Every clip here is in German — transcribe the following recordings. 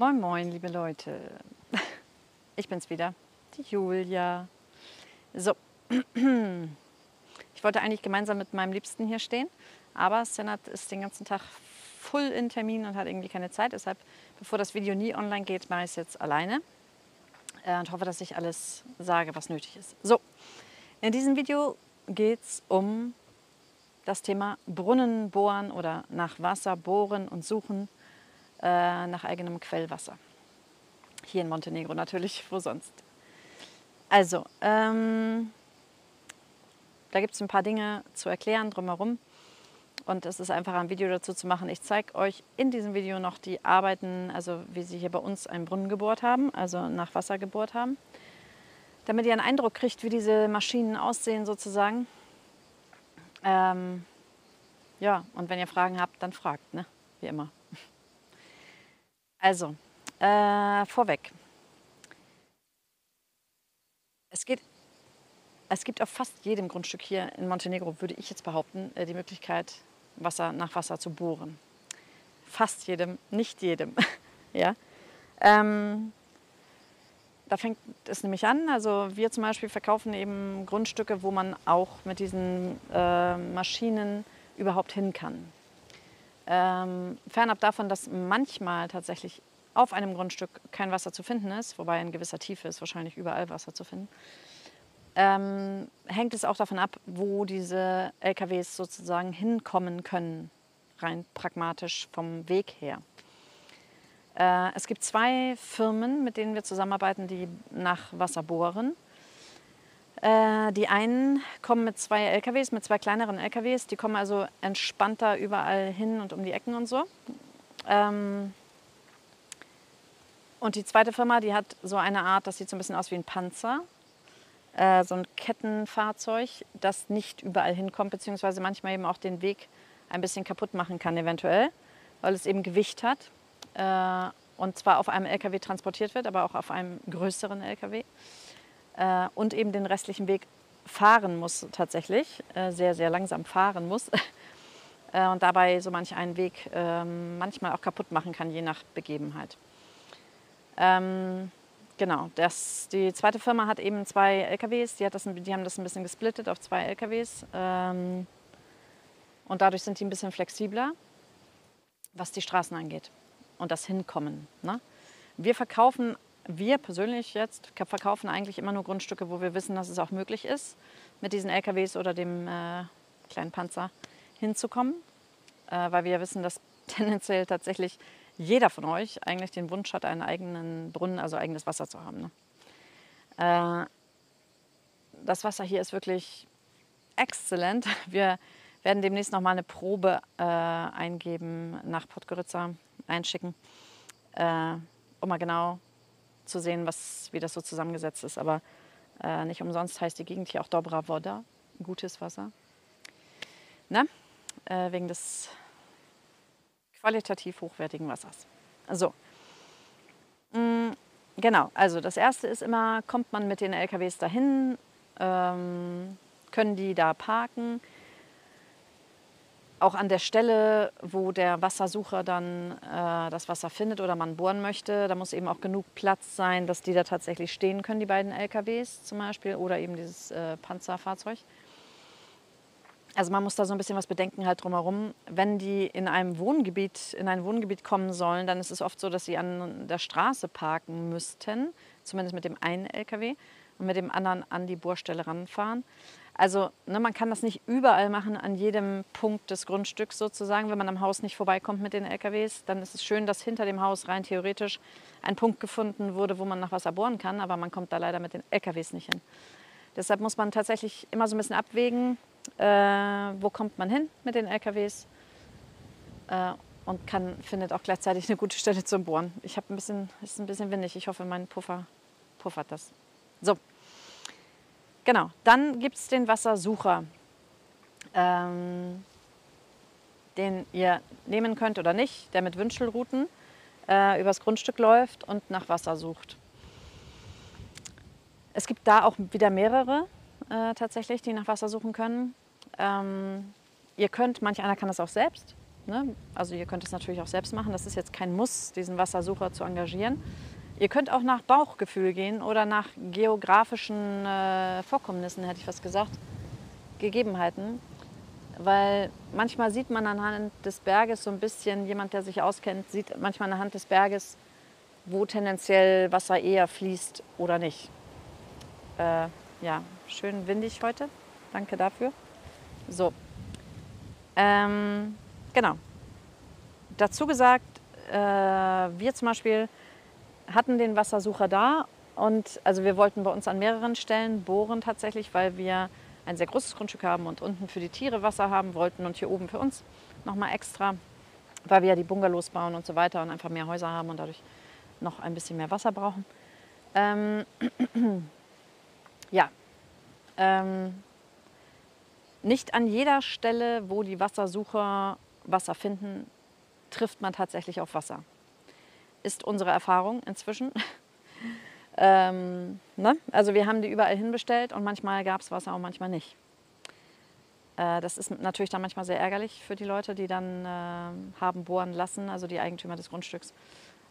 Moin, moin, liebe Leute. Ich bin's wieder, die Julia. So, ich wollte eigentlich gemeinsam mit meinem Liebsten hier stehen, aber Senat ist den ganzen Tag voll in Termin und hat irgendwie keine Zeit. Deshalb, bevor das Video nie online geht, mache ich es jetzt alleine äh, und hoffe, dass ich alles sage, was nötig ist. So, in diesem Video geht es um das Thema Brunnen bohren oder nach Wasser bohren und suchen äh, nach eigenem Quellwasser. Hier in Montenegro natürlich, wo sonst. Also, ähm, da gibt es ein paar Dinge zu erklären drumherum. Und es ist einfach ein Video dazu zu machen. Ich zeige euch in diesem Video noch die Arbeiten, also wie sie hier bei uns einen Brunnen gebohrt haben, also nach Wasser gebohrt haben. Damit ihr einen Eindruck kriegt, wie diese Maschinen aussehen sozusagen. Ähm, ja, und wenn ihr Fragen habt, dann fragt, ne? wie immer. Also, äh, vorweg. Es, geht, es gibt auf fast jedem Grundstück hier in Montenegro, würde ich jetzt behaupten, äh, die Möglichkeit, Wasser nach Wasser zu bohren. Fast jedem, nicht jedem. ja? Ähm, da fängt es nämlich an. Also wir zum Beispiel verkaufen eben Grundstücke, wo man auch mit diesen äh, Maschinen überhaupt hin kann. Ähm, fernab davon, dass manchmal tatsächlich auf einem Grundstück kein Wasser zu finden ist, wobei in gewisser Tiefe ist wahrscheinlich überall Wasser zu finden, ähm, hängt es auch davon ab, wo diese LKWs sozusagen hinkommen können, rein pragmatisch vom Weg her. Äh, es gibt zwei Firmen, mit denen wir zusammenarbeiten, die nach Wasser bohren. Äh, die einen kommen mit zwei LKWs, mit zwei kleineren LKWs. Die kommen also entspannter überall hin und um die Ecken und so. Ähm, und die zweite Firma, die hat so eine Art, das sieht so ein bisschen aus wie ein Panzer. Äh, so ein Kettenfahrzeug, das nicht überall hinkommt, beziehungsweise manchmal eben auch den Weg ein bisschen kaputt machen kann, eventuell, weil es eben Gewicht hat. Äh, und zwar auf einem LKW transportiert wird, aber auch auf einem größeren LKW äh, und eben den restlichen Weg fahren muss tatsächlich, äh, sehr, sehr langsam fahren muss äh, und dabei so manch einen Weg ähm, manchmal auch kaputt machen kann, je nach Begebenheit. Ähm, genau, das, die zweite Firma hat eben zwei LKWs, die, hat das, die haben das ein bisschen gesplittet auf zwei LKWs ähm, und dadurch sind die ein bisschen flexibler, was die Straßen angeht und das Hinkommen. Ne? Wir verkaufen wir persönlich jetzt verkaufen eigentlich immer nur Grundstücke, wo wir wissen, dass es auch möglich ist, mit diesen LKWs oder dem äh, kleinen Panzer hinzukommen, äh, weil wir wissen, dass tendenziell tatsächlich jeder von euch eigentlich den Wunsch hat, einen eigenen Brunnen, also eigenes Wasser zu haben. Ne? Äh, das Wasser hier ist wirklich exzellent. Wir werden demnächst noch mal eine Probe äh, eingeben, nach Podgorica einschicken, äh, um mal genau zu sehen, was, wie das so zusammengesetzt ist. Aber äh, nicht umsonst heißt die Gegend hier auch Dobra Voda, gutes Wasser. Na? Äh, wegen des qualitativ hochwertigen Wassers. So. Mm, genau, also das erste ist immer, kommt man mit den LKWs dahin, ähm, können die da parken, auch an der Stelle, wo der Wassersucher dann äh, das Wasser findet oder man bohren möchte, da muss eben auch genug Platz sein, dass die da tatsächlich stehen können, die beiden LKWs zum Beispiel oder eben dieses äh, Panzerfahrzeug. Also man muss da so ein bisschen was bedenken halt drumherum. Wenn die in einem Wohngebiet, in ein Wohngebiet kommen sollen, dann ist es oft so, dass sie an der Straße parken müssten, zumindest mit dem einen LKW und mit dem anderen an die Bohrstelle ranfahren. Also ne, man kann das nicht überall machen, an jedem Punkt des Grundstücks sozusagen. Wenn man am Haus nicht vorbeikommt mit den LKWs, dann ist es schön, dass hinter dem Haus rein theoretisch ein Punkt gefunden wurde, wo man nach Wasser bohren kann, aber man kommt da leider mit den LKWs nicht hin. Deshalb muss man tatsächlich immer so ein bisschen abwägen, äh, wo kommt man hin mit den LKWs äh, und kann, findet auch gleichzeitig eine gute Stelle zum Bohren. Ich habe ein bisschen, ist ein bisschen windig. Ich hoffe, mein Puffer puffert das. So, Genau, dann gibt es den Wassersucher, ähm, den ihr nehmen könnt oder nicht, der mit Wünschelrouten äh, übers Grundstück läuft und nach Wasser sucht. Es gibt da auch wieder mehrere äh, tatsächlich, die nach Wasser suchen können. Ähm, ihr könnt, manch einer kann das auch selbst. Ne? Also ihr könnt es natürlich auch selbst machen. Das ist jetzt kein Muss, diesen Wassersucher zu engagieren. Ihr könnt auch nach Bauchgefühl gehen oder nach geografischen äh, Vorkommnissen, hätte ich was gesagt, Gegebenheiten. Weil manchmal sieht man anhand des Berges so ein bisschen, jemand, der sich auskennt, sieht manchmal anhand des Berges, wo tendenziell Wasser eher fließt oder nicht. Äh, ja, schön windig heute. Danke dafür. So. Ähm, genau. Dazu gesagt, äh, wir zum Beispiel hatten den Wassersucher da und also wir wollten bei uns an mehreren Stellen bohren tatsächlich, weil wir ein sehr großes Grundstück haben und unten für die Tiere Wasser haben wollten und hier oben für uns nochmal extra, weil wir ja die Bungalows bauen und so weiter und einfach mehr Häuser haben und dadurch noch ein bisschen mehr Wasser brauchen. Ähm, ja, ähm, nicht an jeder Stelle, wo die Wassersucher Wasser finden, trifft man tatsächlich auf Wasser. Ist unsere Erfahrung inzwischen. ähm, ne? Also wir haben die überall hinbestellt und manchmal gab es Wasser und manchmal nicht. Äh, das ist natürlich dann manchmal sehr ärgerlich für die Leute, die dann äh, haben bohren lassen, also die Eigentümer des Grundstücks.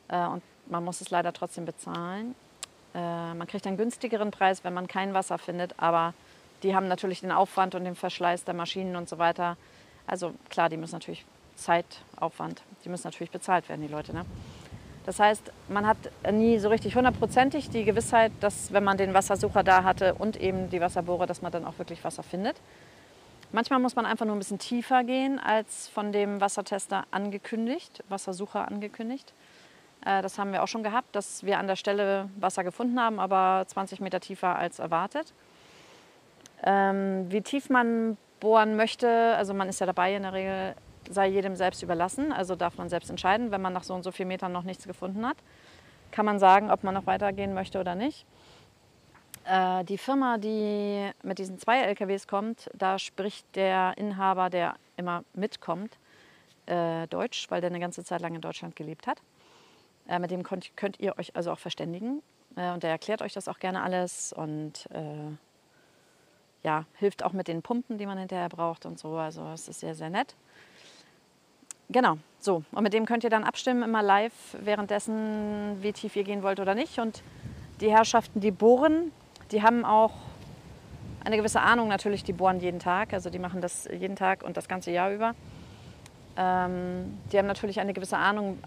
Äh, und man muss es leider trotzdem bezahlen. Äh, man kriegt einen günstigeren Preis, wenn man kein Wasser findet, aber die haben natürlich den Aufwand und den Verschleiß der Maschinen und so weiter. Also klar, die müssen natürlich Zeitaufwand, die müssen natürlich bezahlt werden, die Leute. Ne? Das heißt, man hat nie so richtig hundertprozentig die Gewissheit, dass wenn man den Wassersucher da hatte und eben die Wasserbohrer, dass man dann auch wirklich Wasser findet. Manchmal muss man einfach nur ein bisschen tiefer gehen als von dem Wassertester angekündigt, Wassersucher angekündigt. Äh, das haben wir auch schon gehabt, dass wir an der Stelle Wasser gefunden haben, aber 20 Meter tiefer als erwartet. Ähm, wie tief man bohren möchte, also man ist ja dabei in der Regel, sei jedem selbst überlassen. Also darf man selbst entscheiden, wenn man nach so und so vielen Metern noch nichts gefunden hat. Kann man sagen, ob man noch weitergehen möchte oder nicht. Äh, die Firma, die mit diesen zwei LKWs kommt, da spricht der Inhaber, der immer mitkommt, äh, Deutsch, weil der eine ganze Zeit lang in Deutschland gelebt hat. Äh, mit dem könnt, könnt, ihr euch also auch verständigen. Äh, und der erklärt euch das auch gerne alles und äh, ja, hilft auch mit den Pumpen, die man hinterher braucht und so. Also es ist sehr, sehr nett. Genau, so. Und mit dem könnt ihr dann abstimmen, immer live währenddessen, wie tief ihr gehen wollt oder nicht. Und die Herrschaften, die bohren, die haben auch eine gewisse Ahnung natürlich, die bohren jeden Tag. Also die machen das jeden Tag und das ganze Jahr über. Ähm, die haben natürlich eine gewisse Ahnung,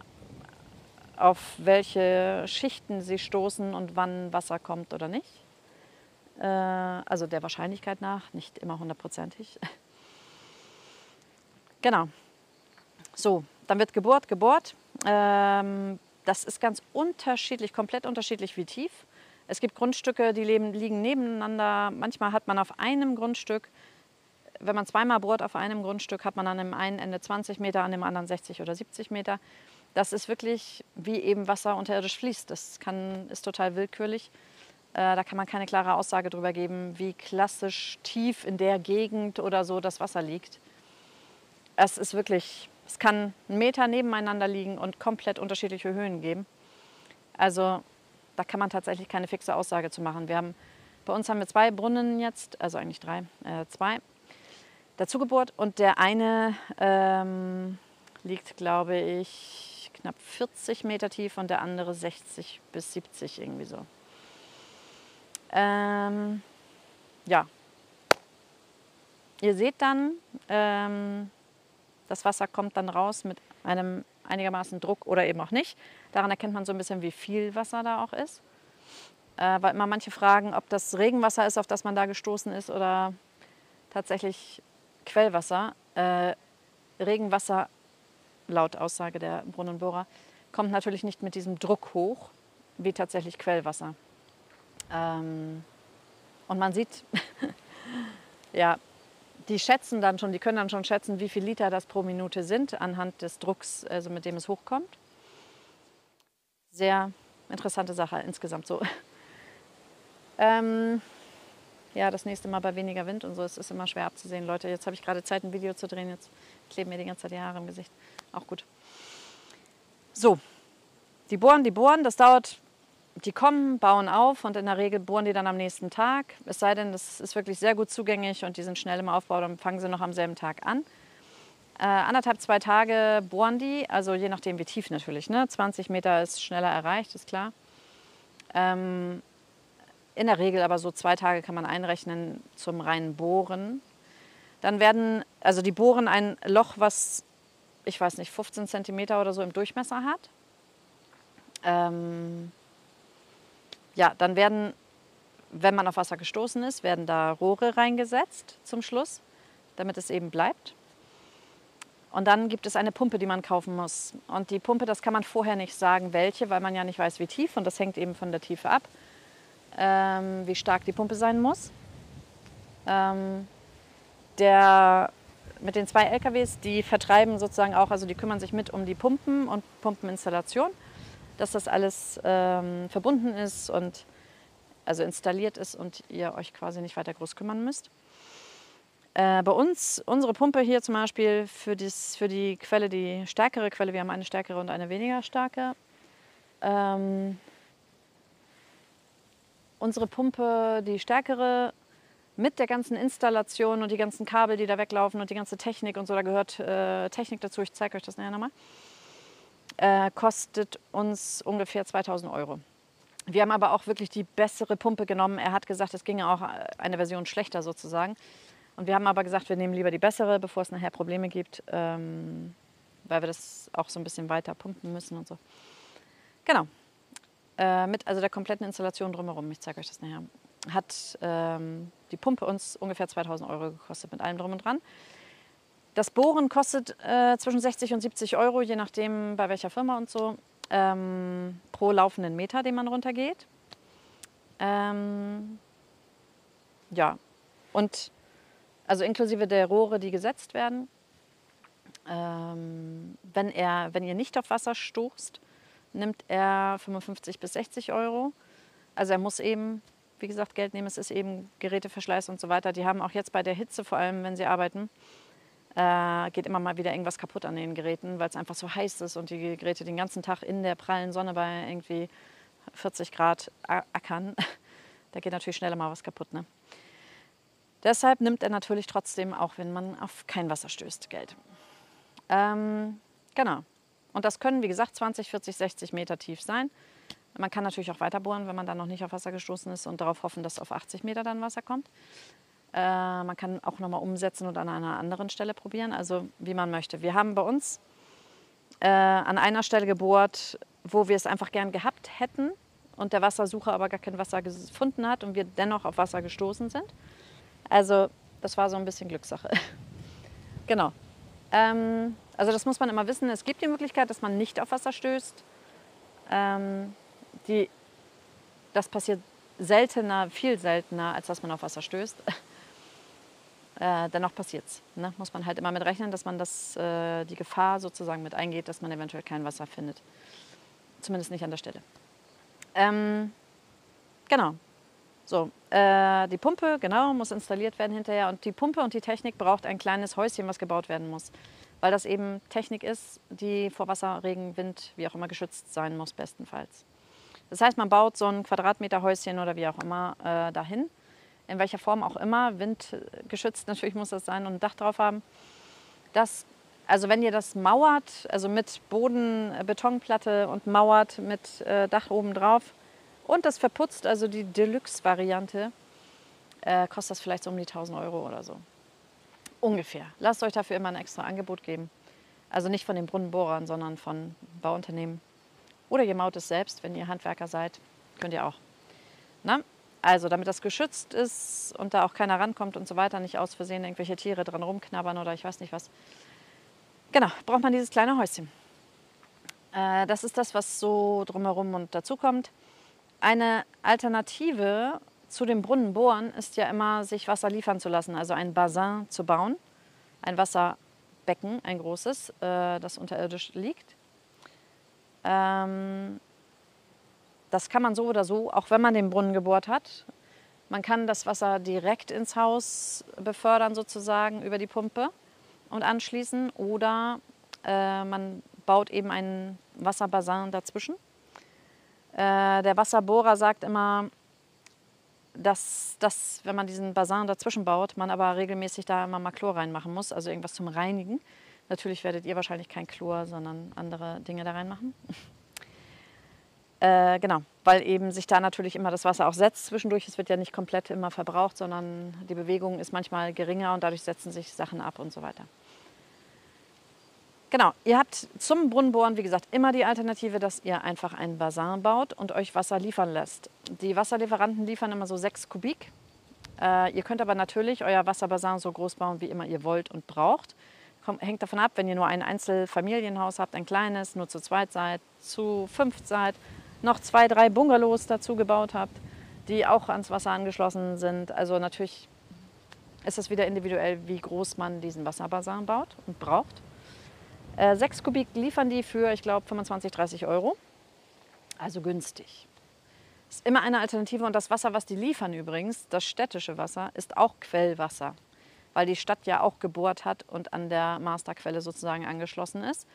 auf welche Schichten sie stoßen und wann Wasser kommt oder nicht. Äh, also der Wahrscheinlichkeit nach, nicht immer hundertprozentig. genau. So, dann wird gebohrt, gebohrt. Ähm, das ist ganz unterschiedlich, komplett unterschiedlich wie tief. Es gibt Grundstücke, die leben, liegen nebeneinander. Manchmal hat man auf einem Grundstück, wenn man zweimal bohrt auf einem Grundstück, hat man an dem einen Ende 20 Meter, an dem anderen 60 oder 70 Meter. Das ist wirklich wie eben Wasser unterirdisch fließt. Das kann, ist total willkürlich. Äh, da kann man keine klare Aussage darüber geben, wie klassisch tief in der Gegend oder so das Wasser liegt. Es ist wirklich, es kann einen Meter nebeneinander liegen und komplett unterschiedliche Höhen geben. Also da kann man tatsächlich keine fixe Aussage zu machen. Wir haben, bei uns haben wir zwei Brunnen jetzt, also eigentlich drei, äh, zwei, dazu gebohrt und der eine ähm, liegt, glaube ich, knapp 40 Meter tief und der andere 60 bis 70 irgendwie so. Ähm, ja. Ihr seht dann, ähm, das Wasser kommt dann raus mit einem einigermaßen Druck oder eben auch nicht. Daran erkennt man so ein bisschen, wie viel Wasser da auch ist. Äh, weil immer manche fragen, ob das Regenwasser ist, auf das man da gestoßen ist oder tatsächlich Quellwasser. Äh, Regenwasser, laut Aussage der Brunnenbohrer, kommt natürlich nicht mit diesem Druck hoch wie tatsächlich Quellwasser. Ähm, und man sieht, ja, die schätzen dann schon, die können dann schon schätzen, wie viel Liter das pro Minute sind anhand des Drucks, also mit dem es hochkommt. Sehr interessante Sache insgesamt so. Ähm, ja, das nächste Mal bei weniger Wind und so. Es ist immer schwer abzusehen, Leute. Jetzt habe ich gerade Zeit, ein Video zu drehen. Jetzt kleben mir die ganze Zeit die Haare im Gesicht. Auch gut. So, die bohren, die bohren. Das dauert die kommen, bauen auf und in der Regel bohren die dann am nächsten Tag. Es sei denn, das ist wirklich sehr gut zugänglich und die sind schnell im Aufbau, dann fangen sie noch am selben Tag an. Äh, anderthalb, zwei Tage bohren die, also je nachdem wie tief natürlich. Ne? 20 Meter ist schneller erreicht, ist klar. Ähm, in der Regel aber so zwei Tage kann man einrechnen zum reinen Bohren. Dann werden, also die bohren ein Loch, was, ich weiß nicht, 15 Zentimeter oder so im Durchmesser hat. Ähm, ja, dann werden, wenn man auf Wasser gestoßen ist, werden da Rohre reingesetzt zum Schluss, damit es eben bleibt. Und dann gibt es eine Pumpe, die man kaufen muss. Und die Pumpe, das kann man vorher nicht sagen, welche, weil man ja nicht weiß, wie tief. Und das hängt eben von der Tiefe ab, ähm, wie stark die Pumpe sein muss. Ähm, der, mit den zwei LKWs, die vertreiben sozusagen auch, also die kümmern sich mit um die Pumpen und Pumpeninstallation, dass das alles ähm, verbunden ist und also installiert ist und ihr euch quasi nicht weiter groß kümmern müsst. Äh, bei uns, unsere Pumpe hier zum Beispiel für, dies, für die Quelle, die stärkere Quelle, wir haben eine stärkere und eine weniger starke. Ähm, unsere Pumpe, die stärkere, mit der ganzen Installation und die ganzen Kabel, die da weglaufen und die ganze Technik und so, da gehört äh, Technik dazu, ich zeige euch das nachher nochmal, äh, kostet uns ungefähr 2000 Euro. Wir haben aber auch wirklich die bessere Pumpe genommen. Er hat gesagt, es ginge auch eine Version schlechter sozusagen. Und wir haben aber gesagt, wir nehmen lieber die bessere, bevor es nachher Probleme gibt, ähm, weil wir das auch so ein bisschen weiter pumpen müssen und so. Genau. Äh, mit also der kompletten Installation drumherum, ich zeige euch das nachher, hat ähm, die Pumpe uns ungefähr 2000 Euro gekostet mit allem drum und dran. Das Bohren kostet äh, zwischen 60 und 70 Euro, je nachdem bei welcher Firma und so, ähm, pro laufenden Meter, den man runtergeht. Ähm, ja, und also inklusive der Rohre, die gesetzt werden. Ähm, wenn, er, wenn ihr nicht auf Wasser stoßt, nimmt er 55 bis 60 Euro. Also er muss eben, wie gesagt, Geld nehmen. Es ist eben Geräteverschleiß und so weiter. Die haben auch jetzt bei der Hitze, vor allem wenn sie arbeiten, äh, geht immer mal wieder irgendwas kaputt an den Geräten, weil es einfach so heiß ist und die Geräte den ganzen Tag in der prallen Sonne bei irgendwie 40 Grad ackern. da geht natürlich schneller mal was kaputt. Ne? Deshalb nimmt er natürlich trotzdem, auch wenn man auf kein Wasser stößt, Geld. Ähm, genau. Und das können, wie gesagt, 20, 40, 60 Meter tief sein. Man kann natürlich auch weiter bohren, wenn man dann noch nicht auf Wasser gestoßen ist und darauf hoffen, dass auf 80 Meter dann Wasser kommt. Äh, man kann auch nochmal umsetzen und an einer anderen Stelle probieren, also wie man möchte. Wir haben bei uns äh, an einer Stelle gebohrt, wo wir es einfach gern gehabt hätten und der Wassersucher aber gar kein Wasser gefunden hat und wir dennoch auf Wasser gestoßen sind. Also das war so ein bisschen Glückssache. genau. Ähm, also das muss man immer wissen. Es gibt die Möglichkeit, dass man nicht auf Wasser stößt. Ähm, die, das passiert seltener, viel seltener, als dass man auf Wasser stößt. äh, dennoch passiert es. Ne? Muss man halt immer mit rechnen, dass man das, äh, die Gefahr sozusagen mit eingeht, dass man eventuell kein Wasser findet. Zumindest nicht an der Stelle. Ähm, genau. So, äh, die Pumpe, genau, muss installiert werden hinterher. Und die Pumpe und die Technik braucht ein kleines Häuschen, was gebaut werden muss. Weil das eben Technik ist, die vor Wasser, Regen, Wind, wie auch immer geschützt sein muss, bestenfalls. Das heißt, man baut so ein Quadratmeterhäuschen oder wie auch immer äh, dahin. In welcher Form auch immer, windgeschützt natürlich muss das sein und ein Dach drauf haben. Das, also wenn ihr das mauert, also mit Boden, Betonplatte und mauert mit äh, Dach oben drauf, und das verputzt, also die Deluxe-Variante, äh, kostet das vielleicht so um die 1000 Euro oder so. Ungefähr. Lasst euch dafür immer ein extra Angebot geben. Also nicht von den Brunnenbohrern, sondern von Bauunternehmen. Oder ihr maut es selbst, wenn ihr Handwerker seid. Könnt ihr auch. Na? Also damit das geschützt ist und da auch keiner rankommt und so weiter, nicht aus Versehen irgendwelche Tiere dran rumknabbern oder ich weiß nicht was. Genau, braucht man dieses kleine Häuschen. Äh, das ist das, was so drumherum und dazu kommt. Eine Alternative zu dem Brunnenbohren ist ja immer, sich Wasser liefern zu lassen, also ein Bassin zu bauen, ein Wasserbecken, ein großes, äh, das unterirdisch liegt. Ähm, das kann man so oder so, auch wenn man den Brunnen gebohrt hat. Man kann das Wasser direkt ins Haus befördern, sozusagen über die Pumpe und anschließen. Oder äh, man baut eben einen Wasserbassin dazwischen. Äh, der Wasserbohrer sagt immer, dass, dass, wenn man diesen Basin dazwischen baut, man aber regelmäßig da immer mal Chlor reinmachen muss, also irgendwas zum Reinigen, Natürlich werdet ihr wahrscheinlich kein Chlor, sondern andere Dinge da reinmachen. Äh, genau, weil eben sich da natürlich immer das Wasser auch setzt zwischendurch. Es wird ja nicht komplett immer verbraucht, sondern die Bewegung ist manchmal geringer und dadurch setzen sich Sachen ab und so weiter. Genau, ihr habt zum Brunnenbohren, wie gesagt, immer die Alternative, dass ihr einfach einen Bassin baut und euch Wasser liefern lässt. Die Wasserlieferanten liefern immer so 6 Kubik. Äh, ihr könnt aber natürlich euer Wasserbassin so groß bauen, wie immer ihr wollt und braucht. Kommt, hängt davon ab, wenn ihr nur ein Einzelfamilienhaus habt, ein kleines, nur zu zweit seid, zu fünft seid, noch zwei, drei Bungalows dazu gebaut habt, die auch ans Wasser angeschlossen sind. Also natürlich ist es wieder individuell, wie groß man diesen Wasserbassin baut und braucht. Äh, 6 Kubik liefern die für, ich glaube, 25, 30 Euro. Also günstig. Ist immer eine Alternative und das Wasser, was die liefern übrigens, das städtische Wasser, ist auch Quellwasser, weil die Stadt ja auch gebohrt hat und an der Masterquelle sozusagen angeschlossen ist.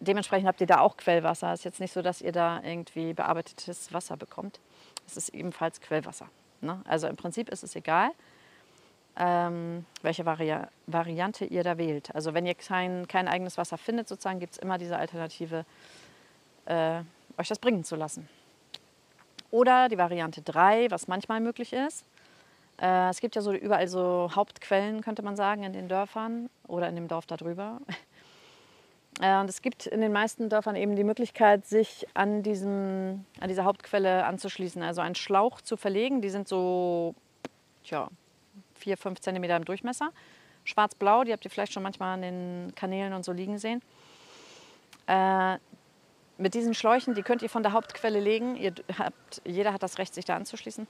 Dementsprechend habt ihr da auch Quellwasser. Es ist jetzt nicht so, dass ihr da irgendwie bearbeitetes Wasser bekommt. Es ist ebenfalls Quellwasser. Ne? Also im Prinzip ist es egal ähm, welche Vari Variante ihr da wählt. Also wenn ihr kein, kein eigenes Wasser findet, sozusagen, gibt es immer diese Alternative, äh, euch das bringen zu lassen. Oder die Variante 3, was manchmal möglich ist. Äh, es gibt ja so überall so Hauptquellen, könnte man sagen, in den Dörfern oder in dem Dorf darüber. Äh, und es gibt in den meisten Dörfern eben die Möglichkeit, sich an, diesem, an dieser Hauptquelle anzuschließen, also einen Schlauch zu verlegen. Die sind so, tja, 4, 5 cm im Durchmesser. Schwarz-blau, die habt ihr vielleicht schon manchmal an den Kanälen und so liegen sehen. Äh, mit diesen Schläuchen, die könnt ihr von der Hauptquelle legen. Habt, jeder hat das Recht, sich da anzuschließen.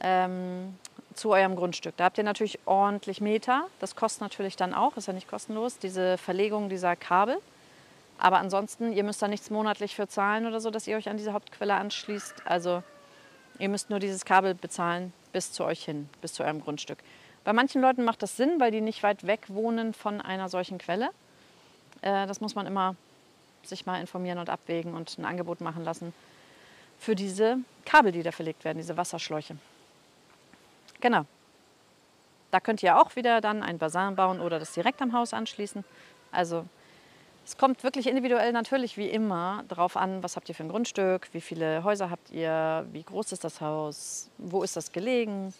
Ähm, zu eurem Grundstück. Da habt ihr natürlich ordentlich Meter. Das kostet natürlich dann auch, ist ja nicht kostenlos, diese Verlegung dieser Kabel. Aber ansonsten, ihr müsst da nichts monatlich für zahlen oder so, dass ihr euch an diese Hauptquelle anschließt. Also ihr müsst nur dieses Kabel bezahlen bis zu euch hin, bis zu eurem Grundstück. Bei manchen Leuten macht das Sinn, weil die nicht weit weg wohnen von einer solchen Quelle. Äh, das muss man immer sich mal informieren und abwägen und ein Angebot machen lassen für diese Kabel, die da verlegt werden, diese Wasserschläuche. Genau. Da könnt ihr auch wieder dann ein Bassin bauen oder das direkt am Haus anschließen. Also es kommt wirklich individuell natürlich wie immer darauf an, was habt ihr für ein Grundstück, wie viele Häuser habt ihr, wie groß ist das Haus, wo ist das gelegen.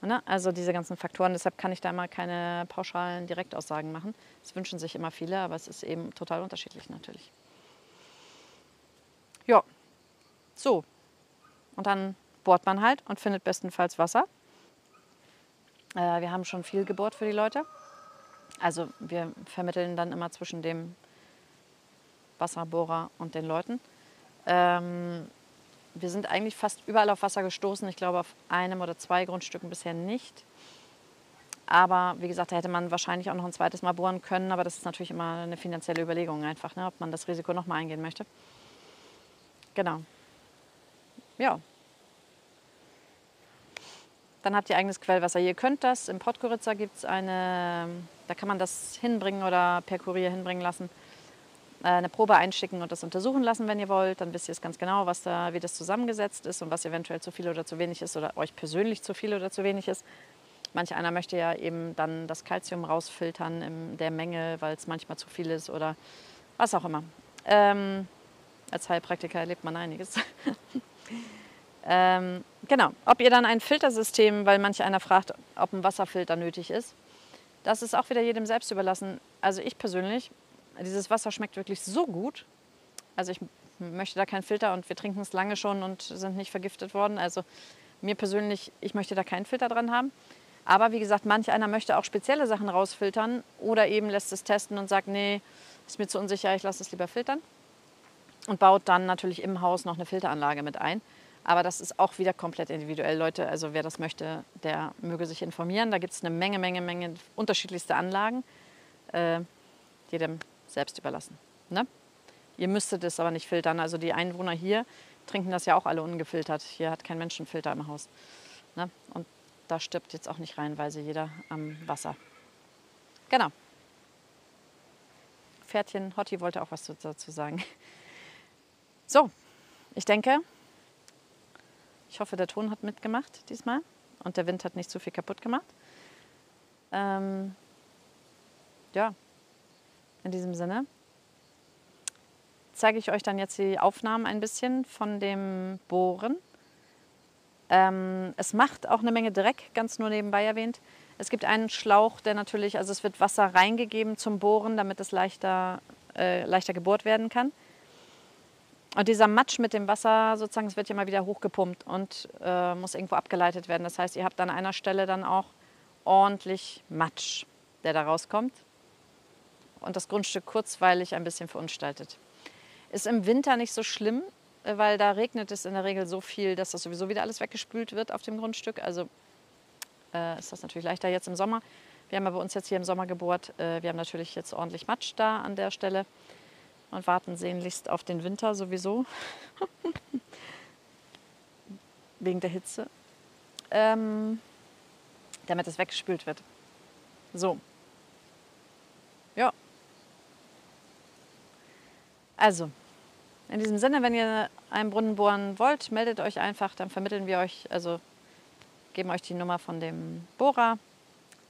Ne? Also diese ganzen Faktoren. Deshalb kann ich da immer keine pauschalen Direktaussagen machen. Das wünschen sich immer viele, aber es ist eben total unterschiedlich natürlich. Ja, so. Und dann bohrt man halt und findet bestenfalls Wasser. Äh, wir haben schon viel gebohrt für die Leute. Also wir vermitteln dann immer zwischen dem Wasserbohrer und den Leuten. Ähm, wir sind eigentlich fast überall auf Wasser gestoßen. Ich glaube, auf einem oder zwei Grundstücken bisher nicht. Aber wie gesagt, da hätte man wahrscheinlich auch noch ein zweites Mal bohren können. Aber das ist natürlich immer eine finanzielle Überlegung einfach, ne, ob man das Risiko noch mal eingehen möchte. Genau. Ja. Dann habt ihr eigenes Quellwasser. Ihr könnt das, im Podgorica gibt es eine, da kann man das hinbringen oder per Kurier hinbringen lassen. Äh, eine Probe einschicken und das untersuchen lassen, wenn ihr wollt. Dann wisst ihr es ganz genau, was da, wie das zusammengesetzt ist und was eventuell zu viel oder zu wenig ist oder euch persönlich zu viel oder zu wenig ist. Manch einer möchte ja eben dann das Kalzium rausfiltern in der Menge, weil es manchmal zu viel ist oder was auch immer. Ähm, als Heilpraktiker erlebt man einiges. ähm, genau, ob ihr dann ein Filtersystem, weil manch einer fragt, ob ein Wasserfilter nötig ist, das ist auch wieder jedem selbst überlassen. Also ich persönlich dieses Wasser schmeckt wirklich so gut. Also ich möchte da keinen Filter und wir trinken es lange schon und sind nicht vergiftet worden. Also mir persönlich, ich möchte da keinen Filter dran haben. Aber wie gesagt, manch einer möchte auch spezielle Sachen rausfiltern oder eben lässt es testen und sagt, nee, ist mir zu unsicher, ich lasse es lieber filtern. Und baut dann natürlich im Haus noch eine Filteranlage mit ein. Aber das ist auch wieder komplett individuell, Leute. Also wer das möchte, der möge sich informieren. Da gibt es eine Menge, Menge, Menge unterschiedlichste Anlagen. Äh, jedem selbst überlassen. Ne? Ihr müsstet es aber nicht filtern. Also die Einwohner hier trinken das ja auch alle ungefiltert. Hier hat kein Mensch einen Filter im Haus. Ne? Und da stirbt jetzt auch nicht reinweise jeder am Wasser. Genau. Pferdchen Hotti wollte auch was dazu sagen. So, ich denke, ich hoffe, der Ton hat mitgemacht diesmal und der Wind hat nicht zu viel kaputt gemacht. Ähm, ja, in diesem Sinne zeige ich euch dann jetzt die Aufnahmen ein bisschen von dem Bohren. Ähm, es macht auch eine Menge Dreck, ganz nur nebenbei erwähnt. Es gibt einen Schlauch, der natürlich, also es wird Wasser reingegeben zum Bohren, damit es leichter, äh, leichter gebohrt werden kann. Und dieser Matsch mit dem Wasser, sozusagen, es wird ja mal wieder hochgepumpt und äh, muss irgendwo abgeleitet werden. Das heißt, ihr habt an einer Stelle dann auch ordentlich Matsch, der da rauskommt. Und das Grundstück kurzweilig ein bisschen verunstaltet. Ist im Winter nicht so schlimm, äh, weil da regnet es in der Regel so viel, dass das sowieso wieder alles weggespült wird auf dem Grundstück. Also äh, ist das natürlich leichter jetzt im Sommer. Wir haben ja bei uns jetzt hier im Sommer gebohrt. Äh, wir haben natürlich jetzt ordentlich Matsch da an der Stelle und warten sehnlichst auf den Winter sowieso. Wegen der Hitze. Ähm, damit es weggespült wird. So. Ja. Also, in diesem Sinne, wenn ihr einen Brunnen bohren wollt, meldet euch einfach, dann vermitteln wir euch, also geben euch die Nummer von dem Bohrer.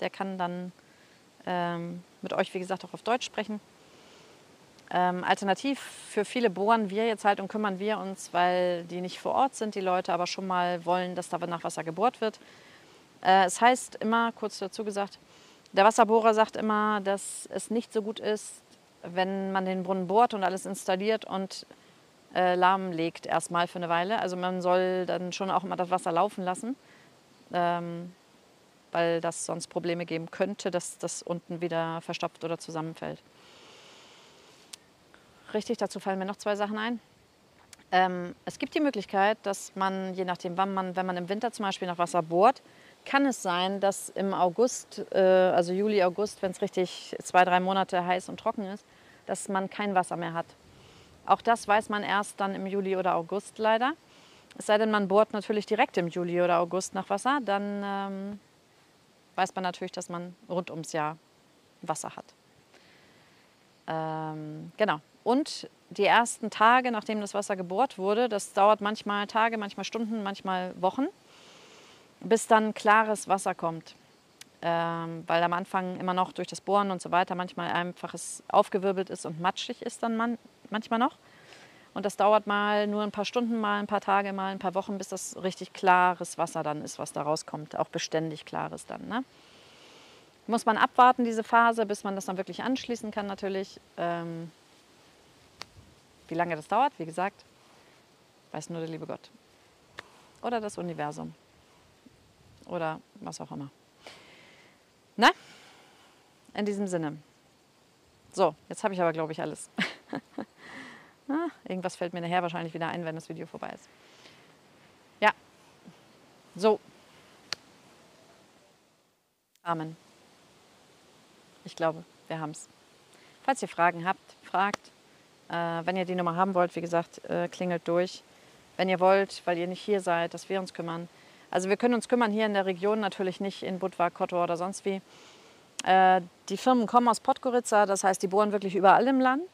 Der kann dann ähm, mit euch, wie gesagt, auch auf Deutsch sprechen. Ähm, alternativ für viele bohren wir jetzt halt und kümmern wir uns, weil die nicht vor Ort sind, die Leute, aber schon mal wollen, dass da nach Wasser gebohrt wird. Äh, es heißt immer, kurz dazu gesagt, der Wasserbohrer sagt immer, dass es nicht so gut ist, wenn man den Brunnen bohrt und alles installiert und äh, lahmlegt erstmal für eine Weile. Also man soll dann schon auch immer das Wasser laufen lassen, ähm, weil das sonst Probleme geben könnte, dass das unten wieder verstopft oder zusammenfällt. Richtig, dazu fallen mir noch zwei Sachen ein. Ähm, es gibt die Möglichkeit, dass man, je nachdem, wann man, wenn man im Winter zum Beispiel nach Wasser bohrt, kann es sein, dass im August, äh, also Juli, August, wenn es richtig zwei, drei Monate heiß und trocken ist, dass man kein Wasser mehr hat. Auch das weiß man erst dann im Juli oder August leider. Es sei denn, man bohrt natürlich direkt im Juli oder August nach Wasser, dann ähm, weiß man natürlich, dass man rund ums Jahr Wasser hat. Ähm, genau. Und die ersten Tage, nachdem das Wasser gebohrt wurde, das dauert manchmal Tage, manchmal Stunden, manchmal Wochen bis dann klares Wasser kommt. Ähm, weil am Anfang immer noch durch das Bohren und so weiter manchmal einfach es aufgewirbelt ist und matschig ist dann man, manchmal noch. Und das dauert mal nur ein paar Stunden, mal ein paar Tage, mal ein paar Wochen, bis das richtig klares Wasser dann ist, was da rauskommt. Auch beständig klares dann. Ne? Muss man abwarten, diese Phase, bis man das dann wirklich anschließen kann natürlich. Ähm, wie lange das dauert, wie gesagt, weiß nur der liebe Gott. Oder das Universum oder was auch immer. Na? In diesem Sinne. So, jetzt habe ich aber, glaube ich, alles. ah, irgendwas fällt mir nachher wahrscheinlich wieder ein, wenn das Video vorbei ist. Ja. So. Amen. Ich glaube, wir haben es. Falls ihr Fragen habt, fragt. Äh, wenn ihr die Nummer haben wollt, wie gesagt, äh, klingelt durch. Wenn ihr wollt, weil ihr nicht hier seid, dass wir uns kümmern, also wir können uns kümmern hier in der Region, natürlich nicht in Budva, Kotor oder sonst wie. Äh, die Firmen kommen aus Podgorica, das heißt, die bohren wirklich überall im Land.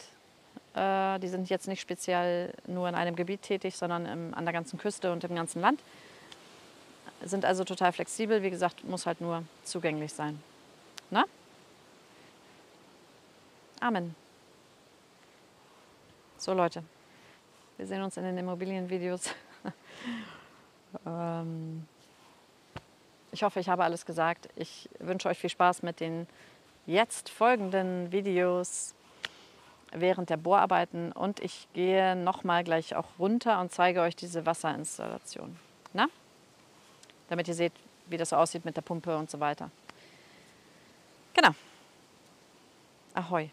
Die sind jetzt nicht speziell nur in einem Gebiet tätig, sondern an der ganzen Küste und im ganzen Land. Sind also total flexibel, wie gesagt, muss halt nur zugänglich sein. Na? Amen. So Leute, wir sehen uns in den Immobilienvideos. Ähm, ich hoffe, ich habe alles gesagt. Ich wünsche euch viel Spaß mit den jetzt folgenden Videos während der Bohrarbeiten und ich gehe noch mal gleich auch runter und zeige euch diese Wasserinstallation. Na? Damit ihr seht, wie das aussieht mit der Pumpe und so weiter. Genau. Ahoi.